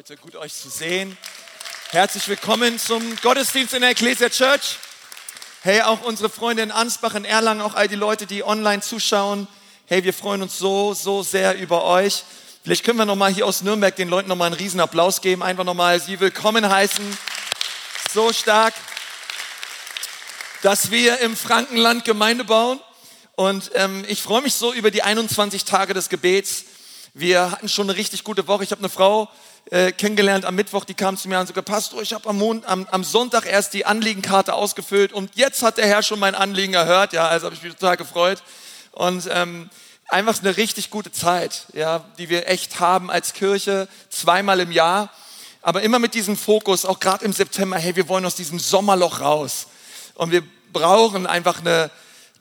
heute. Gut euch zu sehen. Herzlich willkommen zum Gottesdienst in der Ecclesia Church. Hey, auch unsere Freunde in Ansbach, in Erlangen, auch all die Leute, die online zuschauen. Hey, wir freuen uns so, so sehr über euch. Vielleicht können wir nochmal hier aus Nürnberg den Leuten nochmal einen riesen Applaus geben. Einfach nochmal sie willkommen heißen. So stark, dass wir im Frankenland Gemeinde bauen. Und ähm, ich freue mich so über die 21 Tage des Gebets. Wir hatten schon eine richtig gute Woche. Ich habe eine Frau äh, kennengelernt am Mittwoch, die kam zu mir und sagte, Pastor, ich habe am, am, am, Sonntag erst die Anliegenkarte ausgefüllt und jetzt hat der Herr schon mein Anliegen erhört. Ja, also habe ich mich total gefreut. Und ähm, einfach eine richtig gute Zeit, ja, die wir echt haben als Kirche, zweimal im Jahr. Aber immer mit diesem Fokus, auch gerade im September, hey, wir wollen aus diesem Sommerloch raus. Und wir brauchen einfach eine,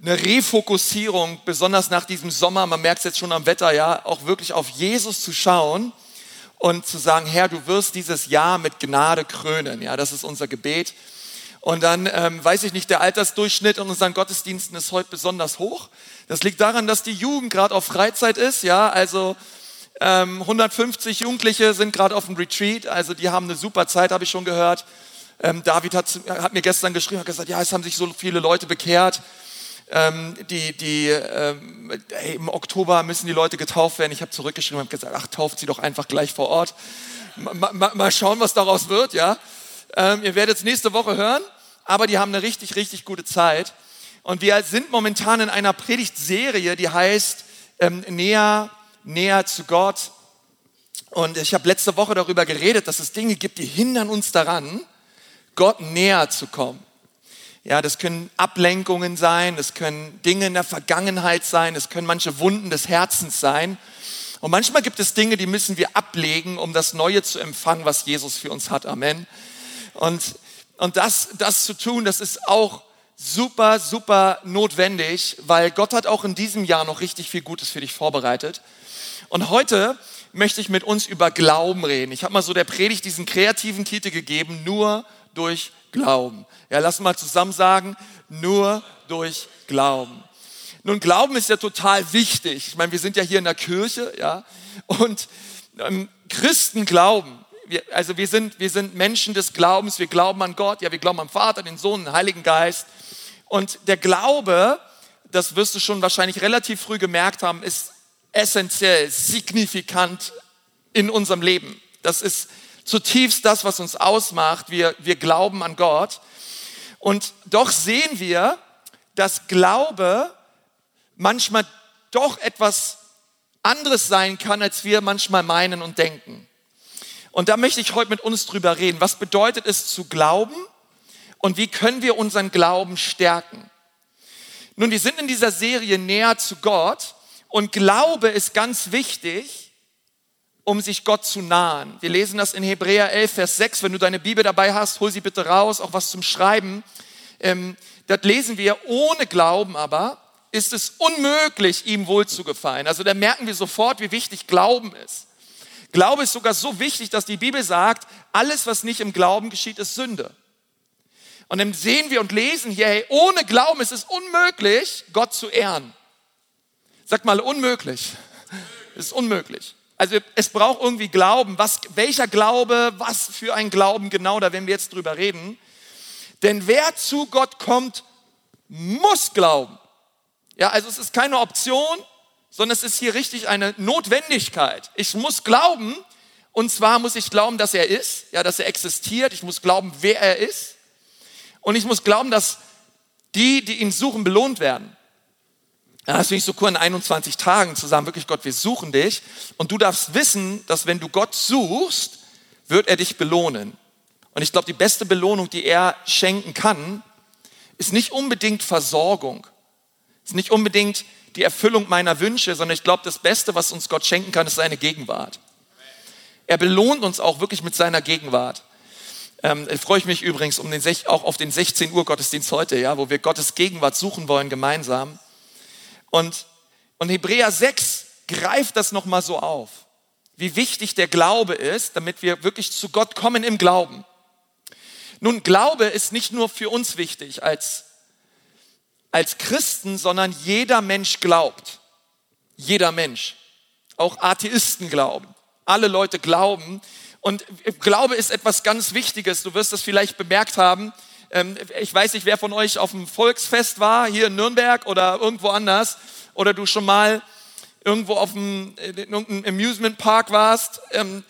eine Refokussierung, besonders nach diesem Sommer, man merkt es jetzt schon am Wetter, ja, auch wirklich auf Jesus zu schauen und zu sagen, Herr, du wirst dieses Jahr mit Gnade krönen. Ja, das ist unser Gebet. Und dann ähm, weiß ich nicht, der Altersdurchschnitt in unseren Gottesdiensten ist heute besonders hoch. Das liegt daran, dass die Jugend gerade auf Freizeit ist. Ja, also ähm, 150 Jugendliche sind gerade auf dem Retreat. Also die haben eine super Zeit, habe ich schon gehört. Ähm, David hat, hat, mir gestern geschrieben, hat gesagt, ja, es haben sich so viele Leute bekehrt ähm, die, die, ähm, hey, im Oktober müssen die Leute getauft werden. Ich habe zurückgeschrieben und gesagt, ach, tauft sie doch einfach gleich vor Ort. Ma, ma, mal schauen, was daraus wird, ja. Ähm, ihr werdet es nächste Woche hören, aber die haben eine richtig, richtig gute Zeit. Und wir sind momentan in einer Predigtserie, die heißt ähm, Näher, näher zu Gott. Und ich habe letzte Woche darüber geredet, dass es Dinge gibt, die hindern uns daran, Gott näher zu kommen. Ja, das können Ablenkungen sein, das können Dinge in der Vergangenheit sein, das können manche Wunden des Herzens sein. Und manchmal gibt es Dinge, die müssen wir ablegen, um das Neue zu empfangen, was Jesus für uns hat. Amen. Und, und das, das zu tun, das ist auch super, super notwendig, weil Gott hat auch in diesem Jahr noch richtig viel Gutes für dich vorbereitet. Und heute möchte ich mit uns über Glauben reden. Ich habe mal so der Predigt diesen kreativen Titel gegeben, nur durch Glauben. Ja, lass mal zusammen sagen, nur durch Glauben. Nun, Glauben ist ja total wichtig. Ich meine, wir sind ja hier in der Kirche, ja, und ähm, Christen glauben. Wir, also wir sind, wir sind Menschen des Glaubens, wir glauben an Gott, ja, wir glauben am Vater, den Sohn, den Heiligen Geist. Und der Glaube, das wirst du schon wahrscheinlich relativ früh gemerkt haben, ist essentiell, signifikant in unserem Leben. Das ist zutiefst das, was uns ausmacht. Wir, wir glauben an Gott. Und doch sehen wir, dass Glaube manchmal doch etwas anderes sein kann, als wir manchmal meinen und denken. Und da möchte ich heute mit uns drüber reden. Was bedeutet es zu glauben und wie können wir unseren Glauben stärken? Nun, wir sind in dieser Serie näher zu Gott und Glaube ist ganz wichtig, um sich Gott zu nahen. Wir lesen das in Hebräer 11, Vers 6. Wenn du deine Bibel dabei hast, hol sie bitte raus, auch was zum Schreiben. Ähm, das lesen wir, ohne Glauben aber ist es unmöglich, ihm wohl zu gefallen. Also da merken wir sofort, wie wichtig Glauben ist. Glaube ist sogar so wichtig, dass die Bibel sagt, alles, was nicht im Glauben geschieht, ist Sünde. Und dann sehen wir und lesen hier, hey, ohne Glauben ist es unmöglich, Gott zu ehren. Sag mal, unmöglich. Es ist unmöglich. Also es braucht irgendwie Glauben. Was, welcher Glaube, was für ein Glauben genau, da werden wir jetzt drüber reden. Denn wer zu Gott kommt, muss glauben. Ja, also es ist keine Option, sondern es ist hier richtig eine Notwendigkeit. Ich muss glauben, und zwar muss ich glauben, dass er ist, ja, dass er existiert. Ich muss glauben, wer er ist. Und ich muss glauben, dass die, die ihn suchen, belohnt werden. Ja, das finde ich so cool in 21 Tagen zu sagen, wirklich Gott, wir suchen dich. Und du darfst wissen, dass wenn du Gott suchst, wird er dich belohnen. Und ich glaube, die beste Belohnung, die er schenken kann, ist nicht unbedingt Versorgung, ist nicht unbedingt die Erfüllung meiner Wünsche, sondern ich glaube, das Beste, was uns Gott schenken kann, ist seine Gegenwart. Er belohnt uns auch wirklich mit seiner Gegenwart. Ähm, freue ich mich übrigens um den, auch auf den 16 Uhr Gottesdienst heute, ja, wo wir Gottes Gegenwart suchen wollen gemeinsam. Und, und Hebräer 6 greift das nochmal so auf, wie wichtig der Glaube ist, damit wir wirklich zu Gott kommen im Glauben. Nun, Glaube ist nicht nur für uns wichtig als, als Christen, sondern jeder Mensch glaubt. Jeder Mensch. Auch Atheisten glauben. Alle Leute glauben. Und Glaube ist etwas ganz Wichtiges. Du wirst das vielleicht bemerkt haben. Ähm, ich weiß nicht, wer von euch auf dem Volksfest war, hier in Nürnberg oder irgendwo anders, oder du schon mal irgendwo auf dem, in irgendeinem Amusement Park warst. Ähm,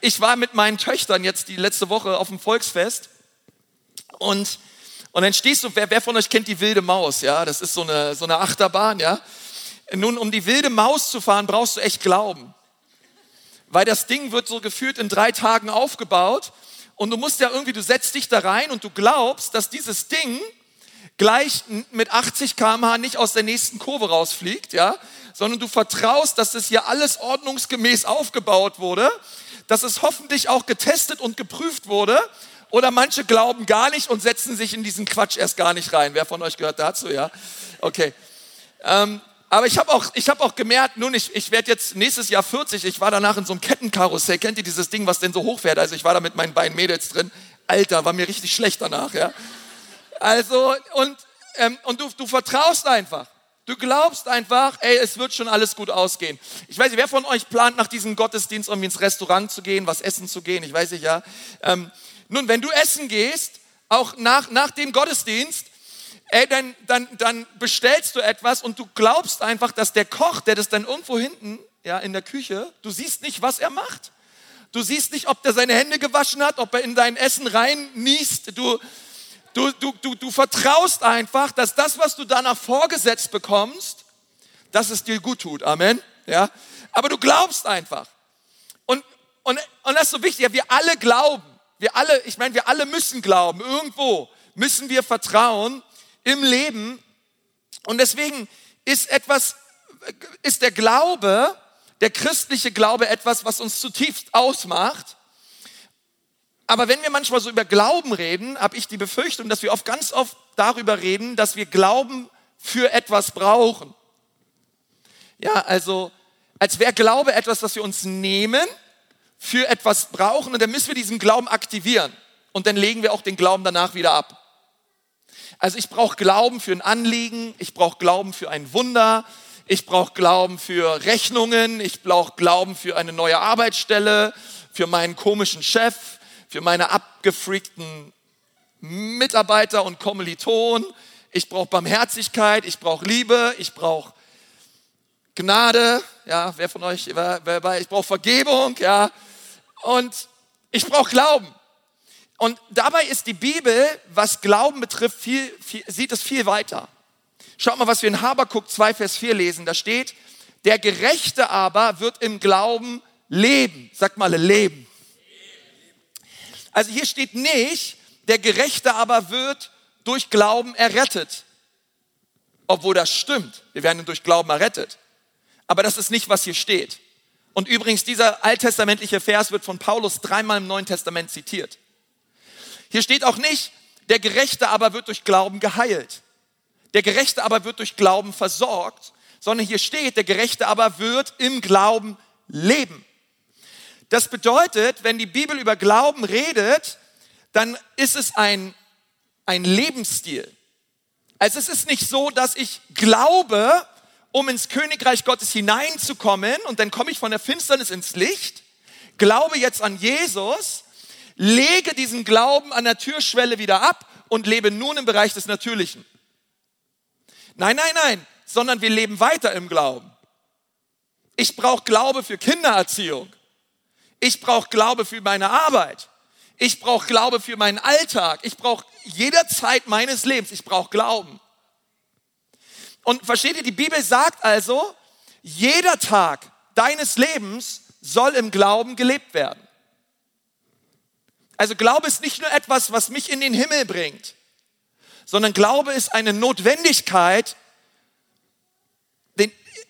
ich war mit meinen Töchtern jetzt die letzte Woche auf dem Volksfest und, und dann stehst du, wer, wer von euch kennt die wilde Maus, ja? Das ist so eine, so eine Achterbahn, ja? Nun, um die wilde Maus zu fahren, brauchst du echt Glauben. Weil das Ding wird so gefühlt in drei Tagen aufgebaut und du musst ja irgendwie, du setzt dich da rein und du glaubst, dass dieses Ding gleich mit 80 km/h nicht aus der nächsten Kurve rausfliegt, ja, sondern du vertraust, dass das hier alles ordnungsgemäß aufgebaut wurde, dass es hoffentlich auch getestet und geprüft wurde. Oder manche glauben gar nicht und setzen sich in diesen Quatsch erst gar nicht rein. Wer von euch gehört dazu, ja? Okay. Ähm, aber ich habe auch, ich hab auch gemerkt, nun, ich, ich werde jetzt nächstes Jahr 40, ich war danach in so einem Kettenkarussell. Kennt ihr dieses Ding, was denn so hochfährt? Also ich war da mit meinen beiden Mädels drin. Alter, war mir richtig schlecht danach, ja. Also, und, ähm, und du, du vertraust einfach. Du glaubst einfach, ey, es wird schon alles gut ausgehen. Ich weiß nicht, wer von euch plant, nach diesem Gottesdienst irgendwie ins Restaurant zu gehen, was essen zu gehen? Ich weiß nicht, ja. Ähm, nun, wenn du essen gehst, auch nach, nach dem Gottesdienst, ey, dann, dann, dann bestellst du etwas und du glaubst einfach, dass der Koch, der das dann irgendwo hinten, ja, in der Küche, du siehst nicht, was er macht. Du siehst nicht, ob der seine Hände gewaschen hat, ob er in dein Essen rein niest. Du, Du, du, du, du vertraust einfach, dass das, was du danach vorgesetzt bekommst, dass es dir gut tut. Amen. Ja? Aber du glaubst einfach. Und, und, und das ist so wichtig. Ja, wir alle glauben. Wir alle, ich meine, wir alle müssen glauben. Irgendwo müssen wir vertrauen im Leben. Und deswegen ist etwas, ist der Glaube, der christliche Glaube etwas, was uns zutiefst ausmacht. Aber wenn wir manchmal so über Glauben reden, habe ich die Befürchtung, dass wir oft ganz oft darüber reden, dass wir Glauben für etwas brauchen. Ja, also als wäre Glaube etwas, was wir uns nehmen, für etwas brauchen und dann müssen wir diesen Glauben aktivieren und dann legen wir auch den Glauben danach wieder ab. Also ich brauche Glauben für ein Anliegen, ich brauche Glauben für ein Wunder, ich brauche Glauben für Rechnungen, ich brauche Glauben für eine neue Arbeitsstelle, für meinen komischen Chef, für meine abgefreakten Mitarbeiter und Kommilitonen. Ich brauche Barmherzigkeit, ich brauche Liebe, ich brauche Gnade. Ja, wer von euch, wer, wer, ich brauche Vergebung, ja. Und ich brauche Glauben. Und dabei ist die Bibel, was Glauben betrifft, viel, viel, sieht es viel weiter. Schaut mal, was wir in Habakuk 2, Vers 4 lesen. Da steht, der Gerechte aber wird im Glauben leben. Sagt mal, leben. Also hier steht nicht, der Gerechte aber wird durch Glauben errettet. Obwohl das stimmt. Wir werden durch Glauben errettet. Aber das ist nicht, was hier steht. Und übrigens, dieser alttestamentliche Vers wird von Paulus dreimal im Neuen Testament zitiert. Hier steht auch nicht, der Gerechte aber wird durch Glauben geheilt. Der Gerechte aber wird durch Glauben versorgt, sondern hier steht, der Gerechte aber wird im Glauben leben. Das bedeutet, wenn die Bibel über Glauben redet, dann ist es ein, ein Lebensstil. Also es ist nicht so, dass ich glaube, um ins Königreich Gottes hineinzukommen und dann komme ich von der Finsternis ins Licht, glaube jetzt an Jesus, lege diesen Glauben an der Türschwelle wieder ab und lebe nun im Bereich des Natürlichen. Nein, nein, nein, sondern wir leben weiter im Glauben. Ich brauche Glaube für Kindererziehung. Ich brauche Glaube für meine Arbeit. Ich brauche Glaube für meinen Alltag. Ich brauche jederzeit meines Lebens. Ich brauche Glauben. Und versteht ihr, die Bibel sagt also, jeder Tag deines Lebens soll im Glauben gelebt werden. Also Glaube ist nicht nur etwas, was mich in den Himmel bringt, sondern Glaube ist eine Notwendigkeit.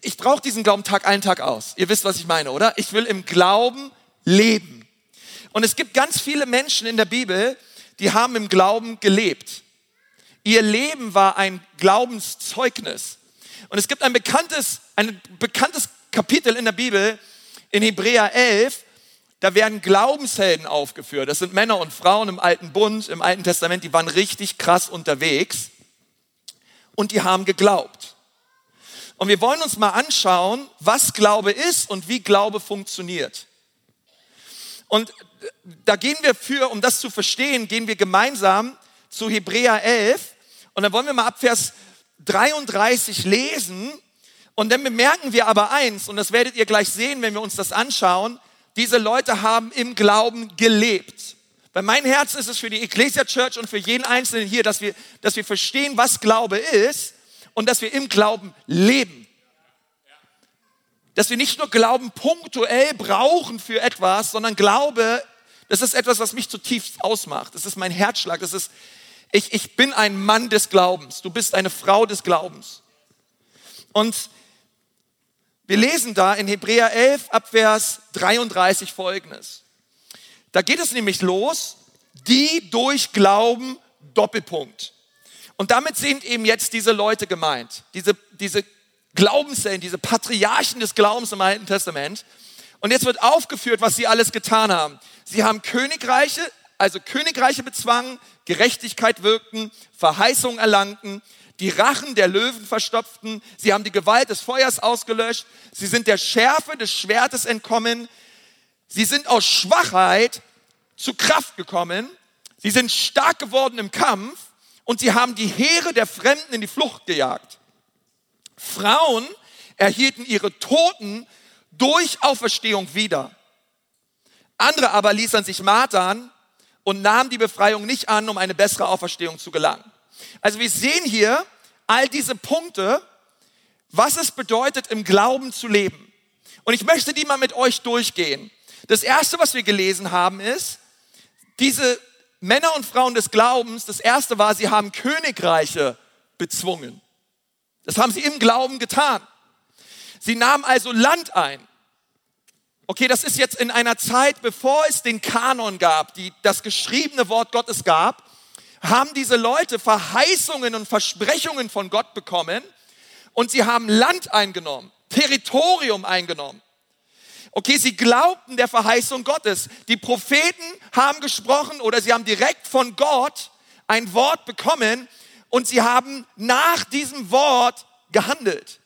Ich brauche diesen Glauben Tag ein, Tag aus. Ihr wisst, was ich meine, oder? Ich will im Glauben leben. Und es gibt ganz viele Menschen in der Bibel, die haben im Glauben gelebt. Ihr Leben war ein Glaubenszeugnis. Und es gibt ein bekanntes, ein bekanntes Kapitel in der Bibel, in Hebräer 11, da werden Glaubenshelden aufgeführt. Das sind Männer und Frauen im Alten Bund, im Alten Testament, die waren richtig krass unterwegs und die haben geglaubt. Und wir wollen uns mal anschauen, was Glaube ist und wie Glaube funktioniert. Und da gehen wir für, um das zu verstehen, gehen wir gemeinsam zu Hebräer 11. Und dann wollen wir mal ab Vers 33 lesen. Und dann bemerken wir aber eins, und das werdet ihr gleich sehen, wenn wir uns das anschauen, diese Leute haben im Glauben gelebt. Bei meinem Herz ist es für die Ecclesia Church und für jeden Einzelnen hier, dass wir, dass wir verstehen, was Glaube ist und dass wir im Glauben leben. Dass wir nicht nur Glauben punktuell brauchen für etwas, sondern Glaube, das ist etwas, was mich zutiefst ausmacht. Das ist mein Herzschlag. Das ist, ich, ich bin ein Mann des Glaubens. Du bist eine Frau des Glaubens. Und wir lesen da in Hebräer 11 Abvers 33 folgendes. Da geht es nämlich los, die durch Glauben Doppelpunkt. Und damit sind eben jetzt diese Leute gemeint, diese, diese Glaubenssälen, diese Patriarchen des Glaubens im Alten Testament. Und jetzt wird aufgeführt, was sie alles getan haben. Sie haben Königreiche, also Königreiche bezwangen, Gerechtigkeit wirkten, Verheißung erlangten, die Rachen der Löwen verstopften, sie haben die Gewalt des Feuers ausgelöscht, sie sind der Schärfe des Schwertes entkommen, sie sind aus Schwachheit zu Kraft gekommen, sie sind stark geworden im Kampf und sie haben die Heere der Fremden in die Flucht gejagt. Frauen erhielten ihre Toten durch Auferstehung wieder. Andere aber ließen sich martern und nahmen die Befreiung nicht an, um eine bessere Auferstehung zu gelangen. Also wir sehen hier all diese Punkte, was es bedeutet, im Glauben zu leben. Und ich möchte die mal mit euch durchgehen. Das erste, was wir gelesen haben, ist, diese Männer und Frauen des Glaubens, das erste war, sie haben Königreiche bezwungen. Das haben sie im Glauben getan. Sie nahmen also Land ein. Okay, das ist jetzt in einer Zeit, bevor es den Kanon gab, die, das geschriebene Wort Gottes gab, haben diese Leute Verheißungen und Versprechungen von Gott bekommen und sie haben Land eingenommen, Territorium eingenommen. Okay, sie glaubten der Verheißung Gottes. Die Propheten haben gesprochen oder sie haben direkt von Gott ein Wort bekommen und sie haben nach diesem Wort gehandelt.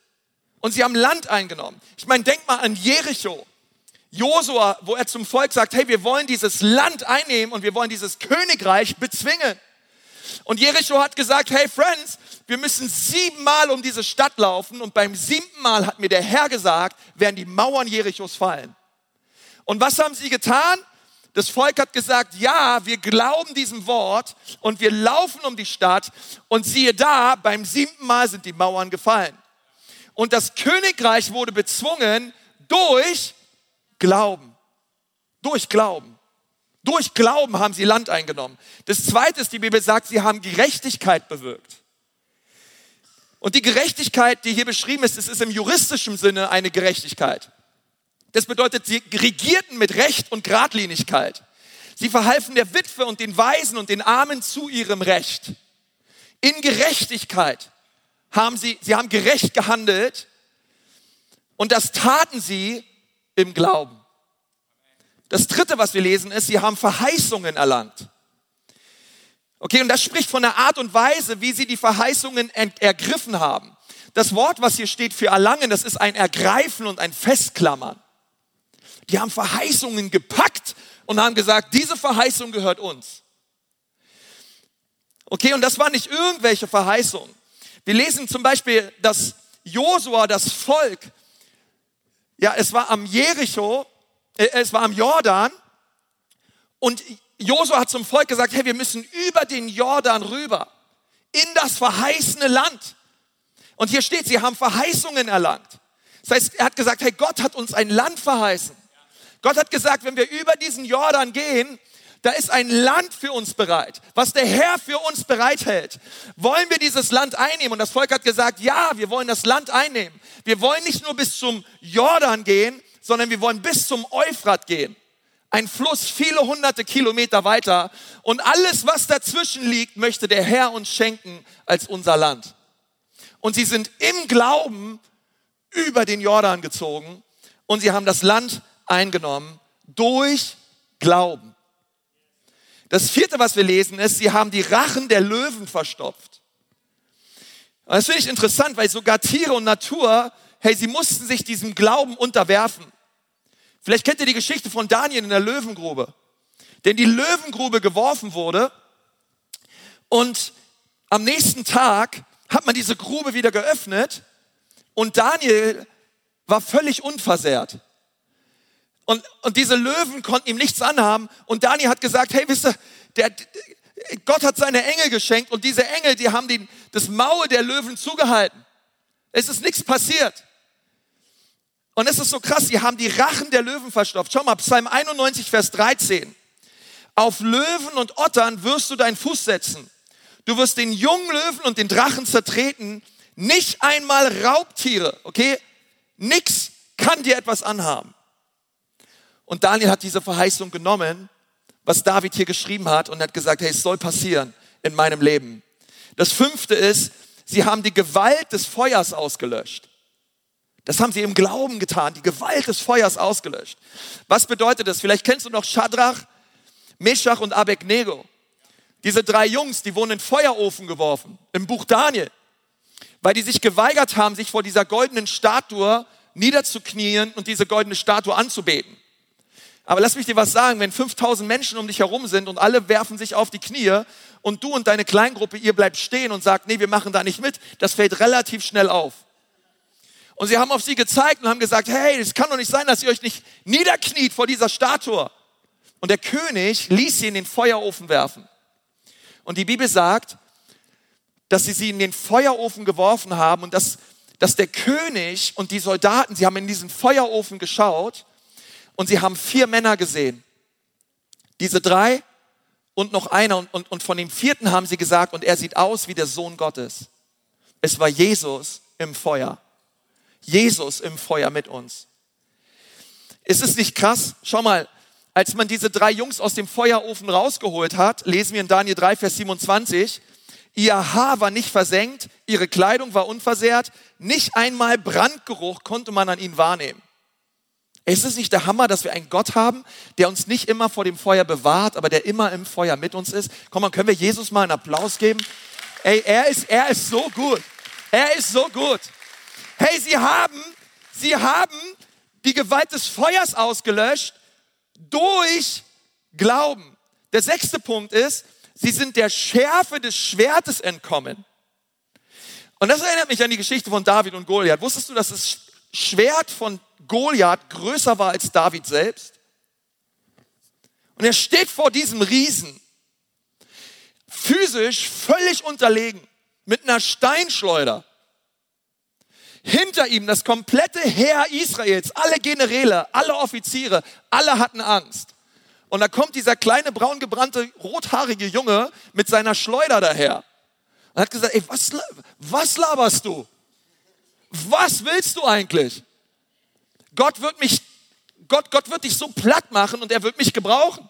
Und sie haben Land eingenommen. Ich meine, denk mal an Jericho. Josua, wo er zum Volk sagt, hey, wir wollen dieses Land einnehmen und wir wollen dieses Königreich bezwingen. Und Jericho hat gesagt, hey Friends, wir müssen siebenmal um diese Stadt laufen und beim siebten Mal hat mir der Herr gesagt, werden die Mauern Jerichos fallen. Und was haben sie getan? Das Volk hat gesagt, ja, wir glauben diesem Wort und wir laufen um die Stadt und siehe da, beim siebten Mal sind die Mauern gefallen. Und das Königreich wurde bezwungen durch Glauben. Durch Glauben. Durch Glauben haben sie Land eingenommen. Das zweite ist, die Bibel sagt, sie haben Gerechtigkeit bewirkt. Und die Gerechtigkeit, die hier beschrieben ist, das ist im juristischen Sinne eine Gerechtigkeit. Das bedeutet, sie regierten mit Recht und Gradlinigkeit. Sie verhalfen der Witwe und den Weisen und den Armen zu ihrem Recht. In Gerechtigkeit haben sie, sie haben gerecht gehandelt und das taten sie im Glauben. Das dritte, was wir lesen, ist, sie haben Verheißungen erlangt. Okay, und das spricht von der Art und Weise, wie sie die Verheißungen ergriffen haben. Das Wort, was hier steht für erlangen, das ist ein Ergreifen und ein Festklammern. Die haben Verheißungen gepackt und haben gesagt, diese Verheißung gehört uns. Okay, und das war nicht irgendwelche Verheißungen. Wir lesen zum Beispiel, dass Josua, das Volk, ja, es war am Jericho es war am Jordan und Josua hat zum Volk gesagt, hey, wir müssen über den Jordan rüber in das verheißene Land. Und hier steht, sie haben Verheißungen erlangt. Das heißt, er hat gesagt, hey, Gott hat uns ein Land verheißen. Gott hat gesagt, wenn wir über diesen Jordan gehen, da ist ein Land für uns bereit, was der Herr für uns bereithält. Wollen wir dieses Land einnehmen? Und das Volk hat gesagt, ja, wir wollen das Land einnehmen. Wir wollen nicht nur bis zum Jordan gehen, sondern wir wollen bis zum Euphrat gehen. Ein Fluss viele hunderte Kilometer weiter. Und alles, was dazwischen liegt, möchte der Herr uns schenken als unser Land. Und sie sind im Glauben über den Jordan gezogen und sie haben das Land eingenommen durch Glauben. Das vierte, was wir lesen, ist, sie haben die Rachen der Löwen verstopft. Das finde ich interessant, weil sogar Tiere und Natur hey, sie mussten sich diesem Glauben unterwerfen. Vielleicht kennt ihr die Geschichte von Daniel in der Löwengrube. Denn die Löwengrube geworfen wurde und am nächsten Tag hat man diese Grube wieder geöffnet und Daniel war völlig unversehrt. Und, und diese Löwen konnten ihm nichts anhaben. Und Daniel hat gesagt, hey, wisst ihr, der, Gott hat seine Engel geschenkt und diese Engel, die haben den, das Maul der Löwen zugehalten. Es ist nichts passiert. Und es ist so krass, sie haben die Rachen der Löwen verstopft. Schau mal, Psalm 91, Vers 13. Auf Löwen und Ottern wirst du deinen Fuß setzen. Du wirst den jungen Löwen und den Drachen zertreten. Nicht einmal Raubtiere, okay? Nix kann dir etwas anhaben. Und Daniel hat diese Verheißung genommen, was David hier geschrieben hat, und hat gesagt, hey, es soll passieren in meinem Leben. Das fünfte ist, sie haben die Gewalt des Feuers ausgelöscht. Das haben sie im Glauben getan, die Gewalt des Feuers ausgelöscht. Was bedeutet das? Vielleicht kennst du noch Shadrach, Meshach und Abednego. Diese drei Jungs, die wurden in Feuerofen geworfen, im Buch Daniel, weil die sich geweigert haben, sich vor dieser goldenen Statue niederzuknien und diese goldene Statue anzubeten. Aber lass mich dir was sagen, wenn 5000 Menschen um dich herum sind und alle werfen sich auf die Knie und du und deine Kleingruppe, ihr bleibt stehen und sagt, nee, wir machen da nicht mit, das fällt relativ schnell auf. Und sie haben auf sie gezeigt und haben gesagt, hey, es kann doch nicht sein, dass ihr euch nicht niederkniet vor dieser Statue. Und der König ließ sie in den Feuerofen werfen. Und die Bibel sagt, dass sie sie in den Feuerofen geworfen haben und dass, dass der König und die Soldaten, sie haben in diesen Feuerofen geschaut und sie haben vier Männer gesehen. Diese drei und noch einer und, und, und von dem vierten haben sie gesagt, und er sieht aus wie der Sohn Gottes. Es war Jesus im Feuer. Jesus im Feuer mit uns. Ist es nicht krass? Schau mal, als man diese drei Jungs aus dem Feuerofen rausgeholt hat, lesen wir in Daniel 3, Vers 27, ihr Haar war nicht versenkt, ihre Kleidung war unversehrt, nicht einmal Brandgeruch konnte man an ihnen wahrnehmen. Ist es nicht der Hammer, dass wir einen Gott haben, der uns nicht immer vor dem Feuer bewahrt, aber der immer im Feuer mit uns ist? Komm mal, können wir Jesus mal einen Applaus geben? Ey, er ist, er ist so gut. Er ist so gut. Hey, sie haben, sie haben die Gewalt des Feuers ausgelöscht durch Glauben. Der sechste Punkt ist, sie sind der Schärfe des Schwertes entkommen. Und das erinnert mich an die Geschichte von David und Goliath. Wusstest du, dass das Schwert von Goliath größer war als David selbst? Und er steht vor diesem Riesen, physisch völlig unterlegen, mit einer Steinschleuder hinter ihm das komplette Heer Israels, alle Generäle, alle Offiziere, alle hatten Angst. Und da kommt dieser kleine braungebrannte rothaarige Junge mit seiner Schleuder daher und hat gesagt, ey, was, was laberst du? Was willst du eigentlich? Gott wird mich, Gott, Gott wird dich so platt machen und er wird mich gebrauchen.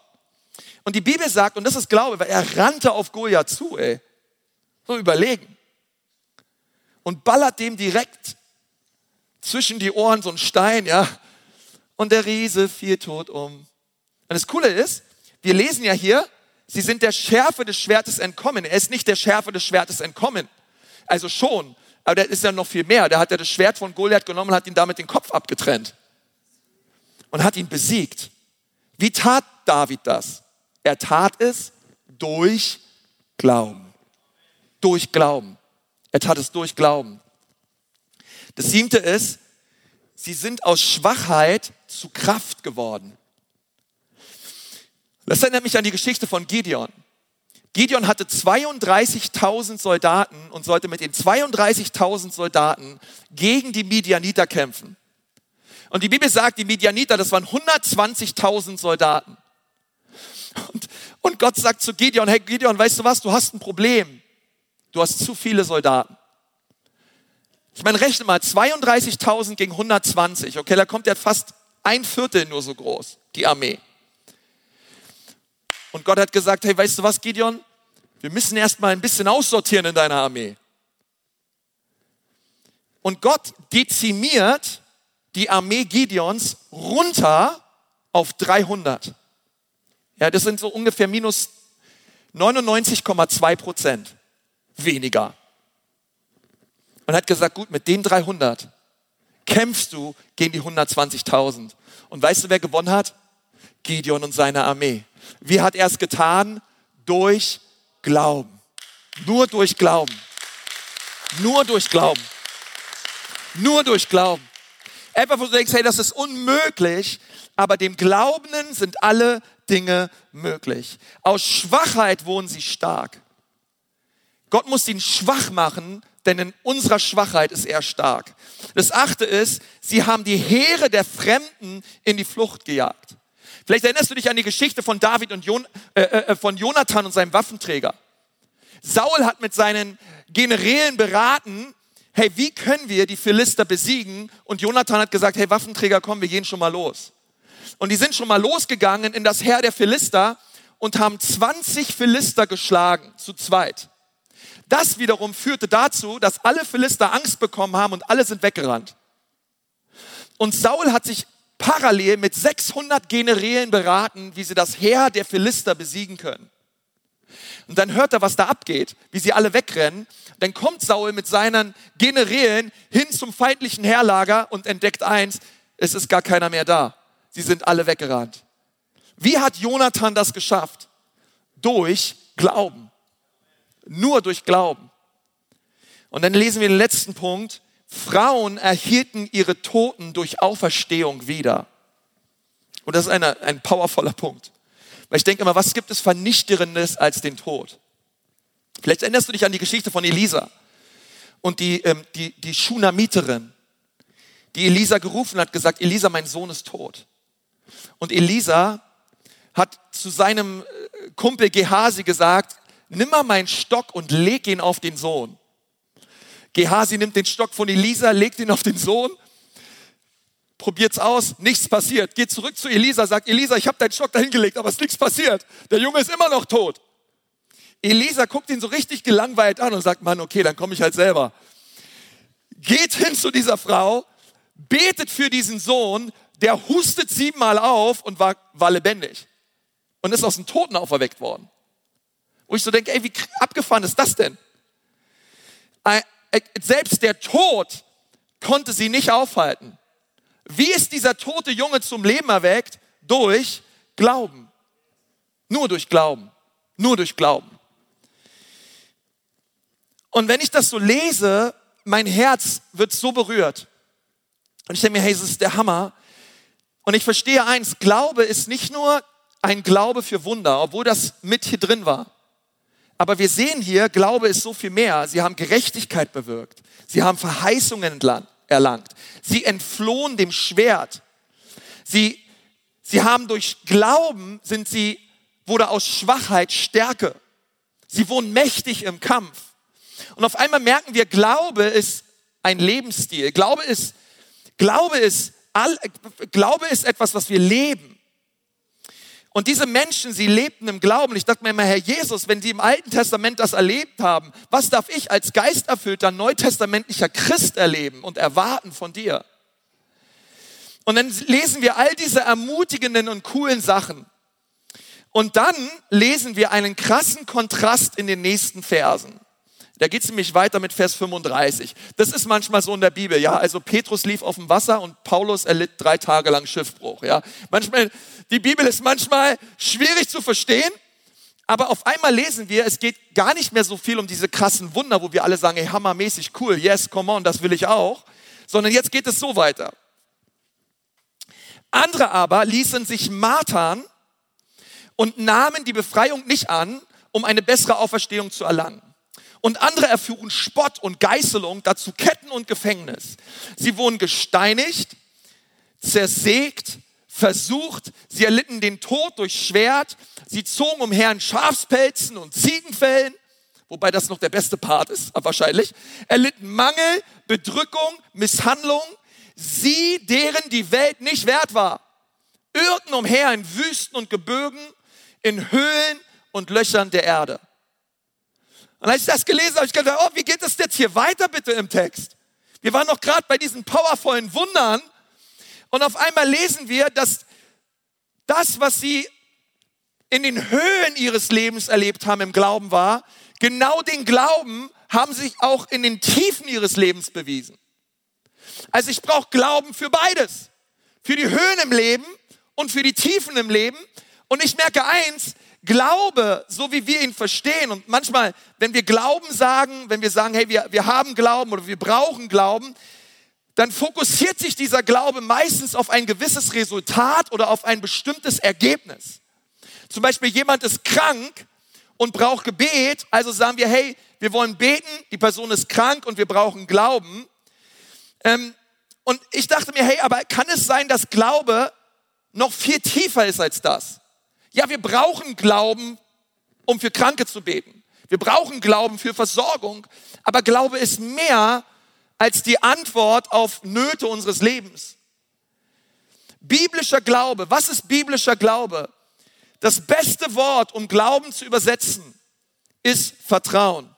Und die Bibel sagt, und das ist Glaube, weil er rannte auf Goliath zu, ey. So überlegen. Und ballert dem direkt zwischen die Ohren so ein Stein, ja. Und der Riese fiel tot um. Und das Coole ist, wir lesen ja hier, sie sind der Schärfe des Schwertes entkommen. Er ist nicht der Schärfe des Schwertes entkommen. Also schon, aber der ist ja noch viel mehr. Der hat ja das Schwert von Goliath genommen und hat ihn damit den Kopf abgetrennt. Und hat ihn besiegt. Wie tat David das? Er tat es durch Glauben. Durch Glauben. Er tat es durch Glauben. Das siebte ist, sie sind aus Schwachheit zu Kraft geworden. Das erinnert mich an die Geschichte von Gideon. Gideon hatte 32.000 Soldaten und sollte mit den 32.000 Soldaten gegen die Midianiter kämpfen. Und die Bibel sagt, die Midianiter, das waren 120.000 Soldaten. Und, und Gott sagt zu Gideon, hey Gideon, weißt du was, du hast ein Problem. Du hast zu viele Soldaten. Ich meine, rechne mal, 32.000 gegen 120. Okay, da kommt ja fast ein Viertel nur so groß, die Armee. Und Gott hat gesagt, hey, weißt du was, Gideon? Wir müssen erst mal ein bisschen aussortieren in deiner Armee. Und Gott dezimiert die Armee Gideons runter auf 300. Ja, das sind so ungefähr minus 99,2 Prozent weniger und hat gesagt, gut, mit den 300 kämpfst du gegen die 120.000. Und weißt du, wer gewonnen hat? Gideon und seine Armee. Wie hat er es getan? Durch Glauben. Nur durch Glauben. Nur durch Glauben. Nur durch Glauben. Etwa, wo du denkst, hey, das ist unmöglich, aber dem Glaubenden sind alle Dinge möglich. Aus Schwachheit wohnen sie stark. Gott muss ihn schwach machen, denn in unserer Schwachheit ist er stark. Das achte ist, sie haben die Heere der Fremden in die Flucht gejagt. Vielleicht erinnerst du dich an die Geschichte von David und Jon, äh, äh, von Jonathan und seinem Waffenträger. Saul hat mit seinen Generälen beraten, hey, wie können wir die Philister besiegen? Und Jonathan hat gesagt, hey, Waffenträger, komm, wir gehen schon mal los. Und die sind schon mal losgegangen in das Heer der Philister und haben 20 Philister geschlagen, zu zweit. Das wiederum führte dazu, dass alle Philister Angst bekommen haben und alle sind weggerannt. Und Saul hat sich parallel mit 600 Generälen beraten, wie sie das Heer der Philister besiegen können. Und dann hört er, was da abgeht, wie sie alle wegrennen. Dann kommt Saul mit seinen Generälen hin zum feindlichen Heerlager und entdeckt eins, es ist gar keiner mehr da. Sie sind alle weggerannt. Wie hat Jonathan das geschafft? Durch Glauben. Nur durch Glauben. Und dann lesen wir den letzten Punkt. Frauen erhielten ihre Toten durch Auferstehung wieder. Und das ist eine, ein powervoller Punkt. Weil ich denke immer, was gibt es Vernichterendes als den Tod? Vielleicht erinnerst du dich an die Geschichte von Elisa und die, ähm, die, die Schunamiterin, die Elisa gerufen hat, gesagt, Elisa, mein Sohn ist tot. Und Elisa hat zu seinem äh, Kumpel Gehasi gesagt, nimm mal meinen Stock und leg ihn auf den Sohn. Gehasi nimmt den Stock von Elisa, legt ihn auf den Sohn, probiert's aus, nichts passiert. Geht zurück zu Elisa, sagt Elisa, ich habe deinen Stock dahin gelegt, aber es ist nichts passiert. Der Junge ist immer noch tot. Elisa guckt ihn so richtig gelangweilt an und sagt, Mann, okay, dann komme ich halt selber. Geht hin zu dieser Frau, betet für diesen Sohn, der hustet siebenmal auf und war, war lebendig und ist aus dem Toten auferweckt worden. Wo ich so denke, ey, wie abgefahren ist das denn? Selbst der Tod konnte sie nicht aufhalten. Wie ist dieser tote Junge zum Leben erweckt? Durch Glauben. Nur durch Glauben. Nur durch Glauben. Und wenn ich das so lese, mein Herz wird so berührt. Und ich denke mir, hey, das ist der Hammer. Und ich verstehe eins, Glaube ist nicht nur ein Glaube für Wunder, obwohl das mit hier drin war. Aber wir sehen hier, Glaube ist so viel mehr. Sie haben Gerechtigkeit bewirkt. Sie haben Verheißungen erlangt. Sie entflohen dem Schwert. Sie, sie haben durch Glauben sind sie, wurde aus Schwachheit Stärke. Sie wurden mächtig im Kampf. Und auf einmal merken wir, Glaube ist ein Lebensstil. Glaube ist, Glaube ist, all, Glaube ist etwas, was wir leben. Und diese Menschen, sie lebten im Glauben. Ich dachte mir immer, Herr Jesus, wenn die im Alten Testament das erlebt haben, was darf ich als geisterfüllter neutestamentlicher Christ erleben und erwarten von dir? Und dann lesen wir all diese ermutigenden und coolen Sachen. Und dann lesen wir einen krassen Kontrast in den nächsten Versen. Da geht es nämlich weiter mit Vers 35. Das ist manchmal so in der Bibel, ja. Also Petrus lief auf dem Wasser und Paulus erlitt drei Tage lang Schiffbruch, ja. Manchmal, die Bibel ist manchmal schwierig zu verstehen, aber auf einmal lesen wir, es geht gar nicht mehr so viel um diese krassen Wunder, wo wir alle sagen, hey, hammermäßig cool, yes, come on, das will ich auch, sondern jetzt geht es so weiter. Andere aber ließen sich martern und nahmen die Befreiung nicht an, um eine bessere Auferstehung zu erlangen und andere erfuhren Spott und Geißelung, dazu Ketten und Gefängnis. Sie wurden gesteinigt, zersägt, versucht, sie erlitten den Tod durch Schwert, sie zogen umher in Schafspelzen und Ziegenfällen, wobei das noch der beste Part ist, wahrscheinlich, erlitten Mangel, Bedrückung, Misshandlung, sie, deren die Welt nicht wert war, irrten umher in Wüsten und Gebirgen, in Höhlen und Löchern der Erde. Und als ich das gelesen habe, ich gedacht, oh, wie geht das jetzt hier weiter bitte im Text? Wir waren noch gerade bei diesen powervollen Wundern und auf einmal lesen wir, dass das, was sie in den Höhen ihres Lebens erlebt haben im Glauben war, genau den Glauben haben sich auch in den Tiefen ihres Lebens bewiesen. Also ich brauche Glauben für beides. Für die Höhen im Leben und für die Tiefen im Leben. Und ich merke eins, Glaube, so wie wir ihn verstehen, und manchmal, wenn wir Glauben sagen, wenn wir sagen, hey, wir, wir haben Glauben oder wir brauchen Glauben, dann fokussiert sich dieser Glaube meistens auf ein gewisses Resultat oder auf ein bestimmtes Ergebnis. Zum Beispiel jemand ist krank und braucht Gebet, also sagen wir, hey, wir wollen beten, die Person ist krank und wir brauchen Glauben. Ähm, und ich dachte mir, hey, aber kann es sein, dass Glaube noch viel tiefer ist als das? Ja, wir brauchen Glauben, um für Kranke zu beten. Wir brauchen Glauben für Versorgung, aber Glaube ist mehr als die Antwort auf Nöte unseres Lebens. Biblischer Glaube, was ist biblischer Glaube? Das beste Wort, um Glauben zu übersetzen, ist Vertrauen.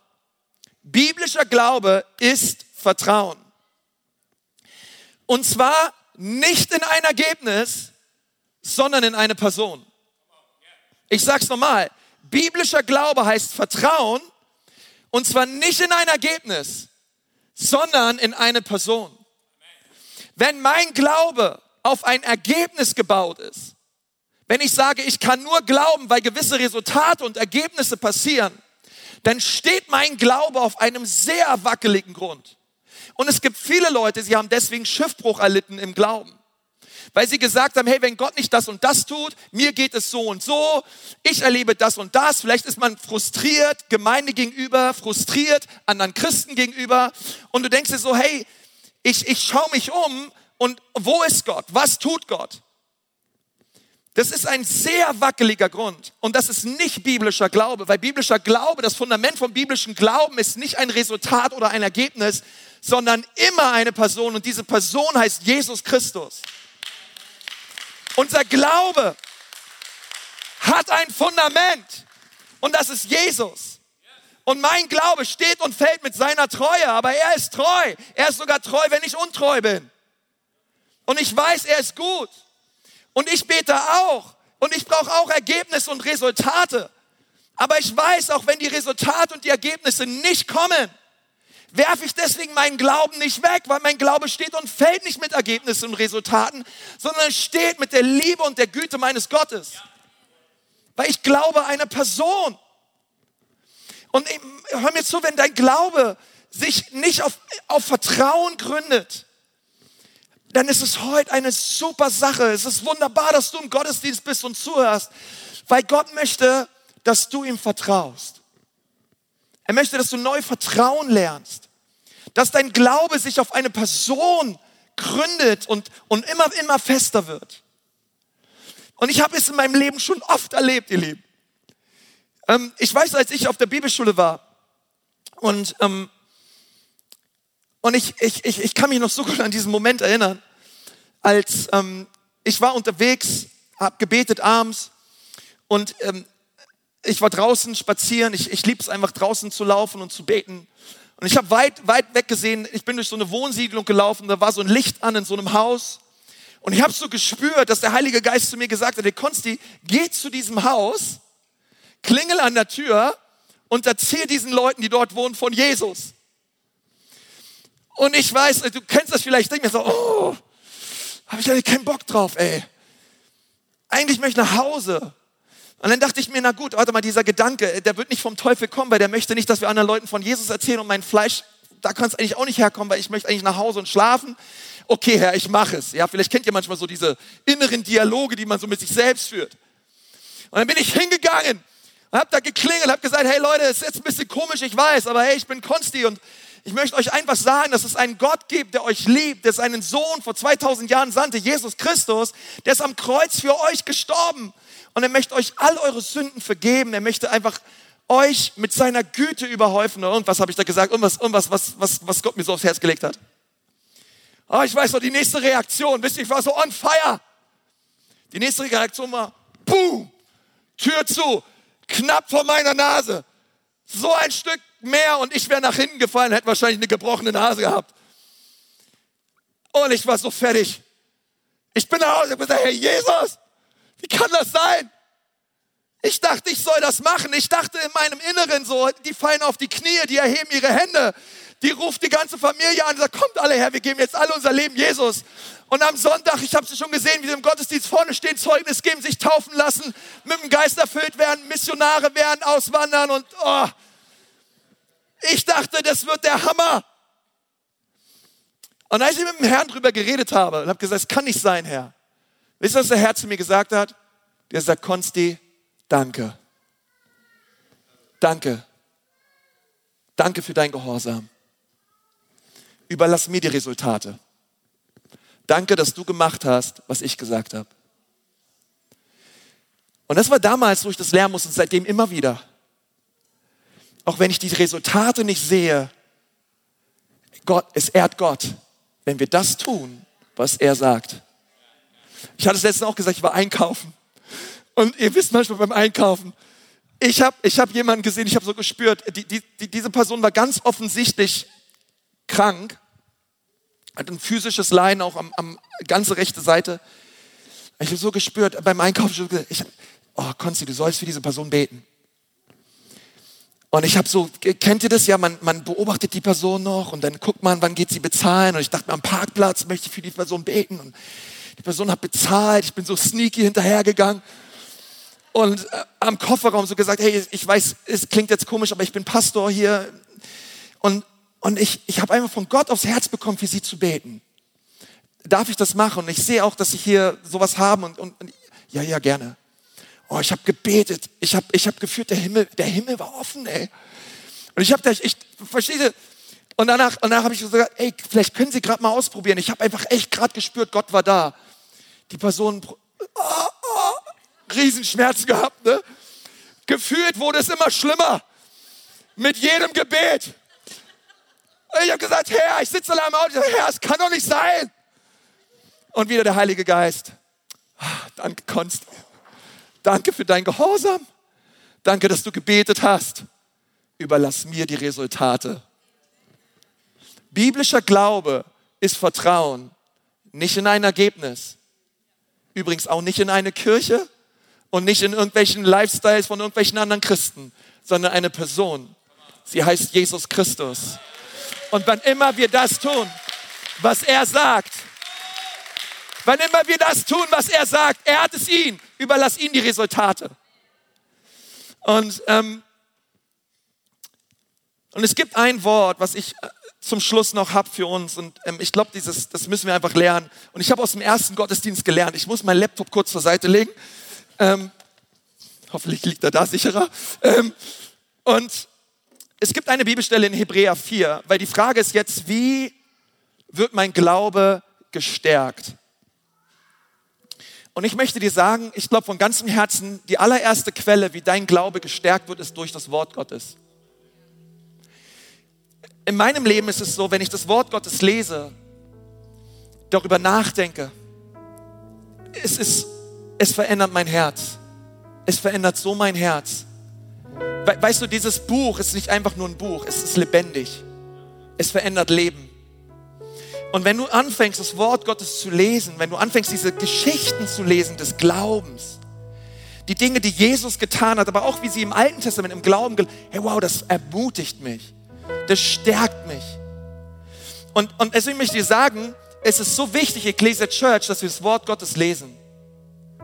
Biblischer Glaube ist Vertrauen. Und zwar nicht in ein Ergebnis, sondern in eine Person. Ich sag's nochmal. Biblischer Glaube heißt Vertrauen und zwar nicht in ein Ergebnis, sondern in eine Person. Wenn mein Glaube auf ein Ergebnis gebaut ist, wenn ich sage, ich kann nur glauben, weil gewisse Resultate und Ergebnisse passieren, dann steht mein Glaube auf einem sehr wackeligen Grund. Und es gibt viele Leute, sie haben deswegen Schiffbruch erlitten im Glauben weil sie gesagt haben, hey, wenn Gott nicht das und das tut, mir geht es so und so, ich erlebe das und das. Vielleicht ist man frustriert Gemeinde gegenüber, frustriert anderen Christen gegenüber und du denkst dir so, hey, ich, ich schaue mich um und wo ist Gott? Was tut Gott? Das ist ein sehr wackeliger Grund und das ist nicht biblischer Glaube, weil biblischer Glaube, das Fundament vom biblischen Glauben ist nicht ein Resultat oder ein Ergebnis, sondern immer eine Person und diese Person heißt Jesus Christus. Unser Glaube hat ein Fundament und das ist Jesus. Und mein Glaube steht und fällt mit seiner Treue, aber er ist treu. Er ist sogar treu, wenn ich untreu bin. Und ich weiß, er ist gut. Und ich bete auch. Und ich brauche auch Ergebnisse und Resultate. Aber ich weiß, auch wenn die Resultate und die Ergebnisse nicht kommen, werfe ich deswegen meinen Glauben nicht weg, weil mein Glaube steht und fällt nicht mit Ergebnissen und Resultaten, sondern steht mit der Liebe und der Güte meines Gottes. Weil ich glaube eine Person. Und hör mir zu, wenn dein Glaube sich nicht auf, auf Vertrauen gründet, dann ist es heute eine super Sache. Es ist wunderbar, dass du im Gottesdienst bist und zuhörst, weil Gott möchte, dass du ihm vertraust. Er möchte, dass du neu Vertrauen lernst, dass dein Glaube sich auf eine Person gründet und, und immer, immer fester wird. Und ich habe es in meinem Leben schon oft erlebt, ihr Lieben. Ähm, ich weiß, als ich auf der Bibelschule war und, ähm, und ich, ich, ich, ich kann mich noch so gut an diesen Moment erinnern, als ähm, ich war unterwegs, habe gebetet abends und ähm, ich war draußen spazieren, ich, ich liebe es einfach draußen zu laufen und zu beten. Und ich habe weit, weit weg gesehen, ich bin durch so eine Wohnsiedlung gelaufen, da war so ein Licht an in so einem Haus. Und ich habe so gespürt, dass der Heilige Geist zu mir gesagt hat, der Konsti, geh zu diesem Haus, klingel an der Tür und erzähl diesen Leuten, die dort wohnen, von Jesus. Und ich weiß, du kennst das vielleicht, denk mir so, oh, habe ich eigentlich keinen Bock drauf, ey. Eigentlich möchte ich nach Hause. Und dann dachte ich mir, na gut, warte mal, dieser Gedanke, der wird nicht vom Teufel kommen, weil der möchte nicht, dass wir anderen Leuten von Jesus erzählen und mein Fleisch, da kann es eigentlich auch nicht herkommen, weil ich möchte eigentlich nach Hause und schlafen. Okay, Herr, ich mache es. Ja, vielleicht kennt ihr manchmal so diese inneren Dialoge, die man so mit sich selbst führt. Und dann bin ich hingegangen und habe da geklingelt, habe gesagt, hey Leute, es ist jetzt ein bisschen komisch, ich weiß, aber hey, ich bin Konsti und ich möchte euch einfach sagen, dass es einen Gott gibt, der euch liebt, der seinen Sohn vor 2000 Jahren sandte, Jesus Christus, der ist am Kreuz für euch gestorben und er möchte euch all eure Sünden vergeben. Er möchte einfach euch mit seiner Güte überhäufen. Oder irgendwas habe ich da gesagt, irgendwas, irgendwas was, was, was Gott mir so aufs Herz gelegt hat. Oh, ich weiß noch, die nächste Reaktion, wisst ihr, ich war so on fire. Die nächste Reaktion war, boom, Tür zu, knapp vor meiner Nase. So ein Stück mehr und ich wäre nach hinten gefallen, hätte wahrscheinlich eine gebrochene Nase gehabt. Und ich war so fertig. Ich bin nach Hause und gesagt, Herr Jesus, wie kann das sein? Ich dachte, ich soll das machen. Ich dachte in meinem Inneren so, die fallen auf die Knie, die erheben ihre Hände, die ruft die ganze Familie an und sagt, kommt alle her, wir geben jetzt alle unser Leben Jesus. Und am Sonntag, ich habe sie schon gesehen, wie sie im Gottesdienst vorne stehen, Zeugnis geben, sich taufen lassen, mit dem Geist erfüllt werden, Missionare werden, auswandern und oh, ich dachte, das wird der Hammer. Und als ich mit dem Herrn drüber geredet habe und habe gesagt, es kann nicht sein, Herr. Wisst ihr, was der Herr zu mir gesagt hat? Der sagt, Konsti, danke. Danke. Danke für dein Gehorsam. Überlass mir die Resultate. Danke, dass du gemacht hast, was ich gesagt habe. Und das war damals, wo ich das lernen musste und seitdem immer wieder. Auch wenn ich die Resultate nicht sehe, Gott, es ehrt Gott, wenn wir das tun, was er sagt. Ich hatte es letztens auch gesagt, ich war einkaufen. Und ihr wisst manchmal beim Einkaufen, ich habe ich hab jemanden gesehen, ich habe so gespürt, die, die, die, diese Person war ganz offensichtlich krank, hat ein physisches Leiden auch am, am ganze rechte Seite. Ich habe so gespürt beim Einkaufen, ich, oh Konzi, du sollst für diese Person beten. Und ich habe so, kennt ihr das ja, man, man beobachtet die Person noch und dann guckt man, wann geht sie bezahlen. Und ich dachte mir, am Parkplatz möchte ich für die Person beten. Und die Person hat bezahlt, ich bin so sneaky hinterhergegangen. Und äh, am Kofferraum so gesagt, hey, ich weiß, es klingt jetzt komisch, aber ich bin Pastor hier. Und, und ich, ich habe einfach von Gott aufs Herz bekommen, für sie zu beten. Darf ich das machen? Und ich sehe auch, dass sie hier sowas haben. Und, und, und ja, ja, gerne. Oh, ich habe gebetet. Ich habe ich hab gefühlt, der Himmel, der Himmel war offen, ey. Und ich habe da, ich verstehe, und danach, und danach habe ich gesagt, ey, vielleicht können Sie gerade mal ausprobieren. Ich habe einfach echt gerade gespürt, Gott war da. Die Person, oh, oh, Riesenschmerzen gehabt, ne? Gefühlt wurde es immer schlimmer. Mit jedem Gebet. Ich habe gesagt, Herr, ich sitze da am Auto, Herr, es kann doch nicht sein. Und wieder der Heilige Geist. Danke, Konst. Danke für dein Gehorsam. Danke, dass du gebetet hast. Überlass mir die Resultate. Biblischer Glaube ist Vertrauen, nicht in ein Ergebnis. Übrigens auch nicht in eine Kirche und nicht in irgendwelchen Lifestyles von irgendwelchen anderen Christen, sondern eine Person. Sie heißt Jesus Christus. Und wann immer wir das tun, was er sagt, Wann immer wir das tun, was er sagt, er hat es ihn, überlass ihm die Resultate. Und, ähm, und es gibt ein Wort, was ich äh, zum Schluss noch habe für uns. Und ähm, ich glaube, das müssen wir einfach lernen. Und ich habe aus dem ersten Gottesdienst gelernt. Ich muss meinen Laptop kurz zur Seite legen. Ähm, hoffentlich liegt er da sicherer. Ähm, und es gibt eine Bibelstelle in Hebräer 4, weil die Frage ist jetzt, wie wird mein Glaube gestärkt? Und ich möchte dir sagen, ich glaube von ganzem Herzen, die allererste Quelle, wie dein Glaube gestärkt wird, ist durch das Wort Gottes. In meinem Leben ist es so, wenn ich das Wort Gottes lese, darüber nachdenke, es, ist, es verändert mein Herz. Es verändert so mein Herz. Weißt du, dieses Buch ist nicht einfach nur ein Buch, es ist lebendig. Es verändert Leben. Und wenn du anfängst, das Wort Gottes zu lesen, wenn du anfängst, diese Geschichten zu lesen des Glaubens, die Dinge, die Jesus getan hat, aber auch wie sie im Alten Testament im Glauben, hey wow, das ermutigt mich, das stärkt mich. Und, und deswegen möchte ich dir sagen, es ist so wichtig, Ecclesia Church, dass wir das Wort Gottes lesen.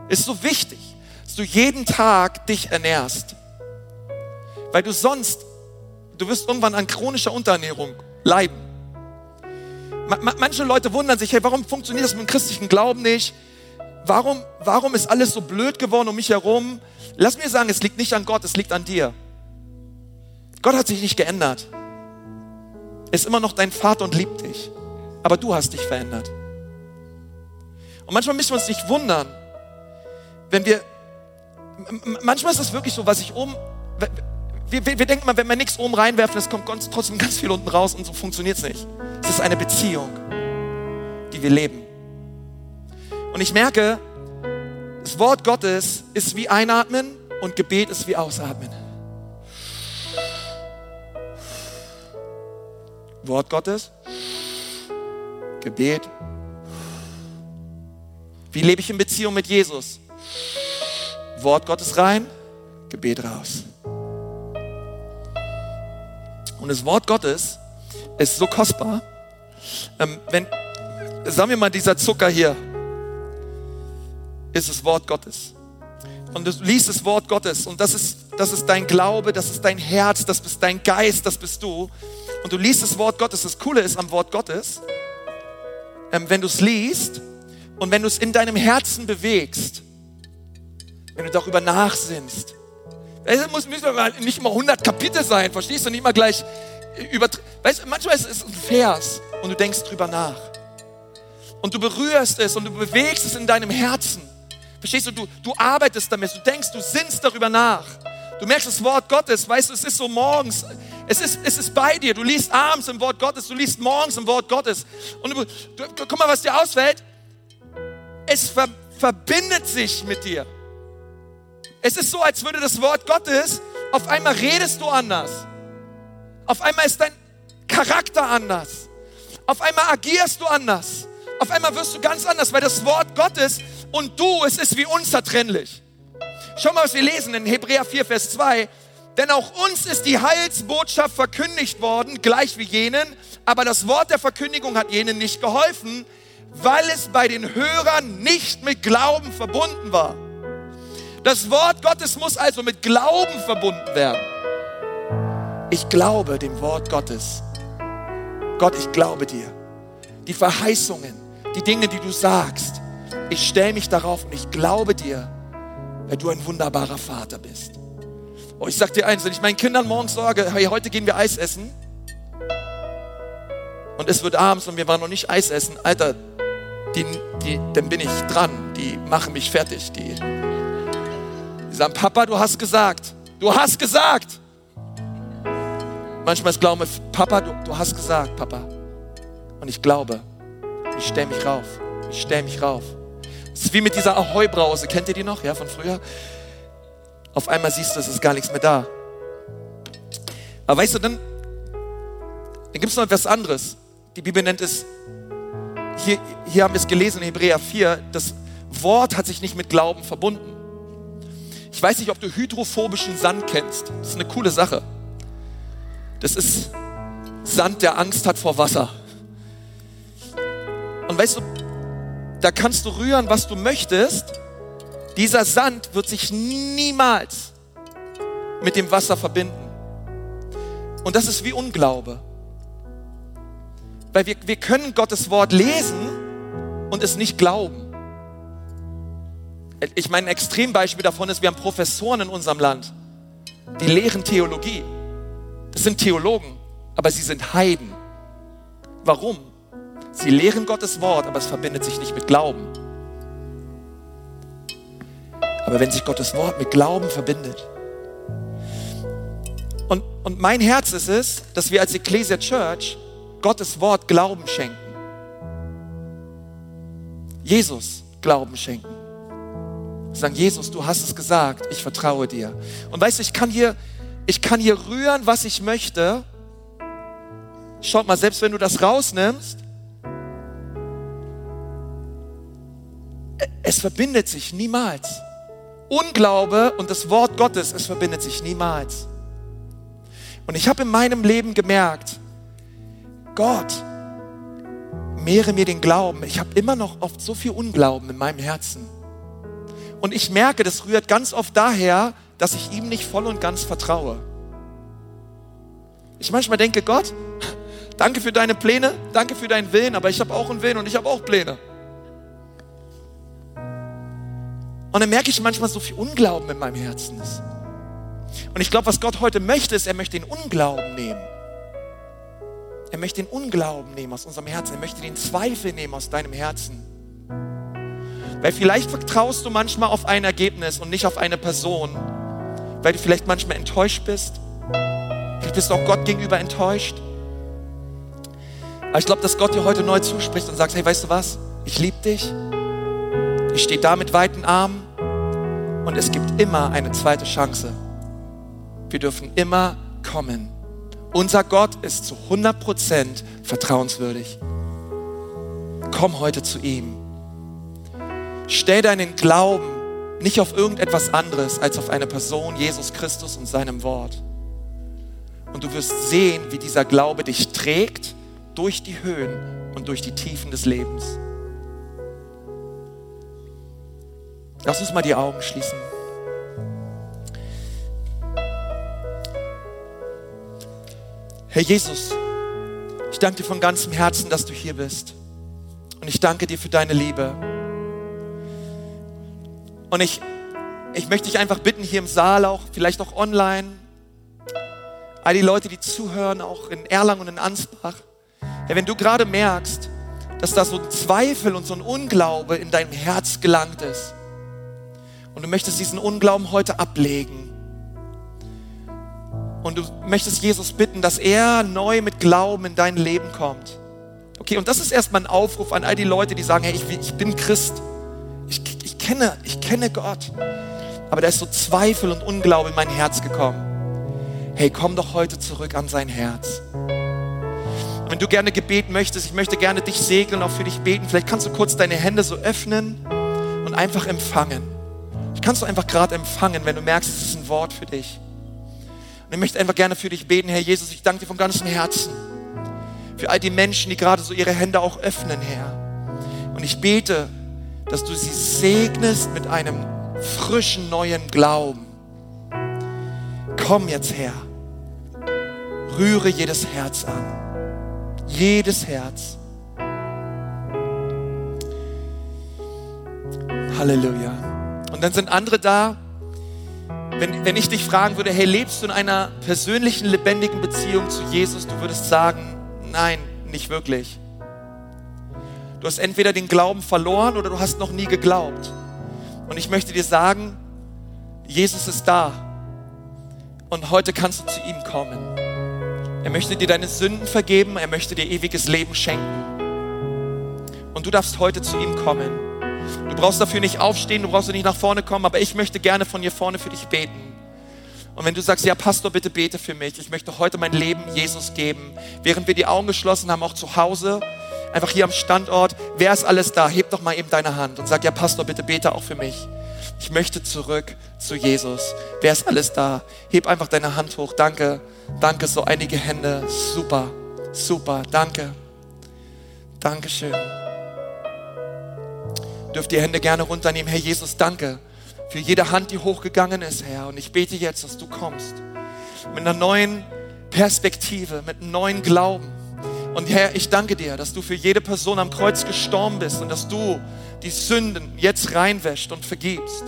Es ist so wichtig, dass du jeden Tag dich ernährst. Weil du sonst, du wirst irgendwann an chronischer Unterernährung leiden. Manche Leute wundern sich, hey, warum funktioniert das mit dem christlichen Glauben nicht? Warum, warum ist alles so blöd geworden um mich herum? Lass mir sagen, es liegt nicht an Gott, es liegt an dir. Gott hat sich nicht geändert. Ist immer noch dein Vater und liebt dich. Aber du hast dich verändert. Und manchmal müssen wir uns nicht wundern, wenn wir, manchmal ist es wirklich so, was ich oben, wir, wir, wir denken mal, wenn wir nichts oben reinwerfen, es kommt trotzdem ganz viel unten raus und so funktioniert es nicht. Es ist eine Beziehung, die wir leben. Und ich merke, das Wort Gottes ist wie Einatmen und Gebet ist wie Ausatmen. Wort Gottes, Gebet. Wie lebe ich in Beziehung mit Jesus? Wort Gottes rein, Gebet raus. Und das Wort Gottes ist so kostbar. Ähm, wenn, sagen wir mal, dieser Zucker hier ist das Wort Gottes. Und du liest das Wort Gottes und das ist, das ist dein Glaube, das ist dein Herz, das ist dein Geist, das bist du. Und du liest das Wort Gottes. Das Coole ist am Wort Gottes, ähm, wenn du es liest und wenn du es in deinem Herzen bewegst, wenn du darüber nachsinnst. Es muss nicht immer 100 Kapitel sein, verstehst du? Nicht mal gleich über. Weißt, manchmal ist es ein Vers und du denkst drüber nach. Und du berührst es und du bewegst es in deinem Herzen. Verstehst du? Du, du arbeitest damit, du denkst, du sinnst darüber nach. Du merkst das Wort Gottes, weißt du, es ist so morgens, es ist, es ist bei dir. Du liest abends im Wort Gottes, du liest morgens im Wort Gottes. Und du, du, guck mal, was dir ausfällt. Es ver, verbindet sich mit dir. Es ist so, als würde das Wort Gottes, auf einmal redest du anders. Auf einmal ist dein Charakter anders. Auf einmal agierst du anders. Auf einmal wirst du ganz anders, weil das Wort Gottes und du, es ist wie unzertrennlich. Schau mal, was wir lesen in Hebräer 4, Vers 2. Denn auch uns ist die Heilsbotschaft verkündigt worden, gleich wie jenen, aber das Wort der Verkündigung hat jenen nicht geholfen, weil es bei den Hörern nicht mit Glauben verbunden war. Das Wort Gottes muss also mit Glauben verbunden werden. Ich glaube dem Wort Gottes. Gott, ich glaube dir. Die Verheißungen, die Dinge, die du sagst, ich stelle mich darauf und ich glaube dir, weil du ein wunderbarer Vater bist. Oh, ich sag dir eins, wenn ich meinen Kindern morgens sage, hey, heute gehen wir Eis essen und es wird abends und wir waren noch nicht Eis essen, Alter, die, die, dann bin ich dran, die machen mich fertig, die, die sagen, Papa, du hast gesagt, du hast gesagt. Manchmal ist Glaube, Papa, du, du hast gesagt, Papa. Und ich glaube. Ich stelle mich rauf. Ich stelle mich rauf. Es ist wie mit dieser Ahoi-Brause. Kennt ihr die noch? Ja, von früher? Auf einmal siehst du, es ist gar nichts mehr da. Aber weißt du, dann, dann gibt es noch etwas anderes. Die Bibel nennt es, hier, hier haben wir es gelesen in Hebräer 4, das Wort hat sich nicht mit Glauben verbunden. Ich weiß nicht, ob du hydrophobischen Sand kennst. Das ist eine coole Sache. Das ist Sand, der Angst hat vor Wasser. Und weißt du, da kannst du rühren, was du möchtest. Dieser Sand wird sich niemals mit dem Wasser verbinden. Und das ist wie Unglaube. Weil wir, wir können Gottes Wort lesen und es nicht glauben. Ich meine, ein Extrembeispiel davon ist, wir haben Professoren in unserem Land, die lehren Theologie. Das sind Theologen, aber sie sind Heiden. Warum? Sie lehren Gottes Wort, aber es verbindet sich nicht mit Glauben. Aber wenn sich Gottes Wort mit Glauben verbindet. Und, und mein Herz ist es, dass wir als Ecclesia Church Gottes Wort Glauben schenken. Jesus Glauben schenken. Sagen, Jesus, du hast es gesagt, ich vertraue dir. Und weißt du, ich kann hier ich kann hier rühren, was ich möchte. Schaut mal, selbst wenn du das rausnimmst, es verbindet sich niemals. Unglaube und das Wort Gottes, es verbindet sich niemals. Und ich habe in meinem Leben gemerkt, Gott, mehre mir den Glauben. Ich habe immer noch oft so viel Unglauben in meinem Herzen. Und ich merke, das rührt ganz oft daher, dass ich ihm nicht voll und ganz vertraue. Ich manchmal denke, Gott, danke für deine Pläne, danke für deinen Willen, aber ich habe auch einen Willen und ich habe auch Pläne. Und dann merke ich manchmal so viel Unglauben in meinem Herzen ist. Und ich glaube, was Gott heute möchte, ist, er möchte den Unglauben nehmen. Er möchte den Unglauben nehmen aus unserem Herzen. Er möchte den Zweifel nehmen aus deinem Herzen. Weil vielleicht vertraust du manchmal auf ein Ergebnis und nicht auf eine Person, weil du vielleicht manchmal enttäuscht bist. Vielleicht bist du auch Gott gegenüber enttäuscht. Aber ich glaube, dass Gott dir heute neu zuspricht und sagt, hey, weißt du was? Ich liebe dich. Ich stehe da mit weiten Armen. Und es gibt immer eine zweite Chance. Wir dürfen immer kommen. Unser Gott ist zu 100% vertrauenswürdig. Komm heute zu ihm. Stell deinen Glauben nicht auf irgendetwas anderes als auf eine Person, Jesus Christus und seinem Wort. Und du wirst sehen, wie dieser Glaube dich trägt durch die Höhen und durch die Tiefen des Lebens. Lass uns mal die Augen schließen. Herr Jesus, ich danke dir von ganzem Herzen, dass du hier bist. Und ich danke dir für deine Liebe. Und ich, ich möchte dich einfach bitten, hier im Saal auch, vielleicht auch online, all die Leute, die zuhören, auch in Erlangen und in Ansbach, Herr, wenn du gerade merkst, dass da so ein Zweifel und so ein Unglaube in deinem Herz gelangt ist und du möchtest diesen Unglauben heute ablegen und du möchtest Jesus bitten, dass er neu mit Glauben in dein Leben kommt. Okay, und das ist erstmal ein Aufruf an all die Leute, die sagen, hey, ich, ich bin Christ. Ich, ich, kenne, ich kenne Gott. Aber da ist so Zweifel und Unglaube in mein Herz gekommen. Hey, komm doch heute zurück an sein Herz. Wenn du gerne Gebet möchtest, ich möchte gerne dich segnen, auch für dich beten. Vielleicht kannst du kurz deine Hände so öffnen und einfach empfangen. Kannst du einfach gerade empfangen, wenn du merkst, es ist ein Wort für dich. Und ich möchte einfach gerne für dich beten, Herr Jesus. Ich danke dir von ganzem Herzen für all die Menschen, die gerade so ihre Hände auch öffnen, Herr. Und ich bete, dass du sie segnest mit einem frischen neuen Glauben. Komm jetzt her. Rühre jedes Herz an. Jedes Herz. Halleluja. Und dann sind andere da, wenn, wenn ich dich fragen würde, hey, lebst du in einer persönlichen, lebendigen Beziehung zu Jesus? Du würdest sagen, nein, nicht wirklich. Du hast entweder den Glauben verloren oder du hast noch nie geglaubt. Und ich möchte dir sagen, Jesus ist da. Und heute kannst du zu ihm kommen. Er möchte dir deine Sünden vergeben, er möchte dir ewiges Leben schenken. Und du darfst heute zu ihm kommen. Du brauchst dafür nicht aufstehen, du brauchst nicht nach vorne kommen, aber ich möchte gerne von hier vorne für dich beten. Und wenn du sagst, ja, Pastor, bitte bete für mich, ich möchte heute mein Leben Jesus geben, während wir die Augen geschlossen haben, auch zu Hause, einfach hier am Standort, wer ist alles da? Heb doch mal eben deine Hand und sag, ja, Pastor, bitte bete auch für mich. Ich möchte zurück zu Jesus. Wer ist alles da? Heb einfach deine Hand hoch. Danke, danke, so einige Hände. Super, super, danke. Dankeschön dürft ihr Hände gerne runternehmen. Herr Jesus, danke für jede Hand, die hochgegangen ist, Herr. Und ich bete jetzt, dass du kommst mit einer neuen Perspektive, mit einem neuen Glauben. Und Herr, ich danke dir, dass du für jede Person am Kreuz gestorben bist und dass du die Sünden jetzt reinwäscht und vergibst.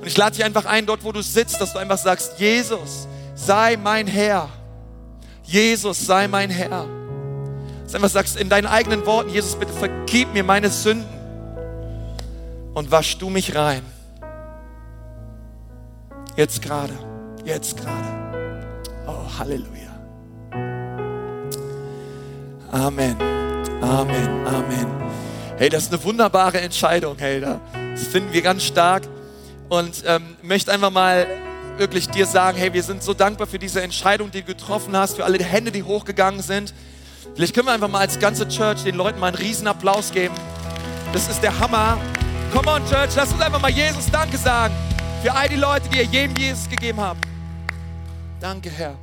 Und ich lade dich einfach ein, dort wo du sitzt, dass du einfach sagst, Jesus, sei mein Herr. Jesus, sei mein Herr. Dass du einfach sagst in deinen eigenen Worten, Jesus, bitte vergib mir meine Sünden und wasch du mich rein. Jetzt gerade, jetzt gerade. Oh, Halleluja. Amen, Amen, Amen. Hey, das ist eine wunderbare Entscheidung, hey, das finden wir ganz stark und ähm, möchte einfach mal wirklich dir sagen, hey, wir sind so dankbar für diese Entscheidung, die du getroffen hast, für alle Hände, die hochgegangen sind. Vielleicht können wir einfach mal als ganze Church den Leuten mal einen riesen Applaus geben. Das ist der Hammer. Come on, Church, lass uns einfach mal Jesus Danke sagen für all die Leute, die ihr jedem Jesus gegeben haben. Danke, Herr.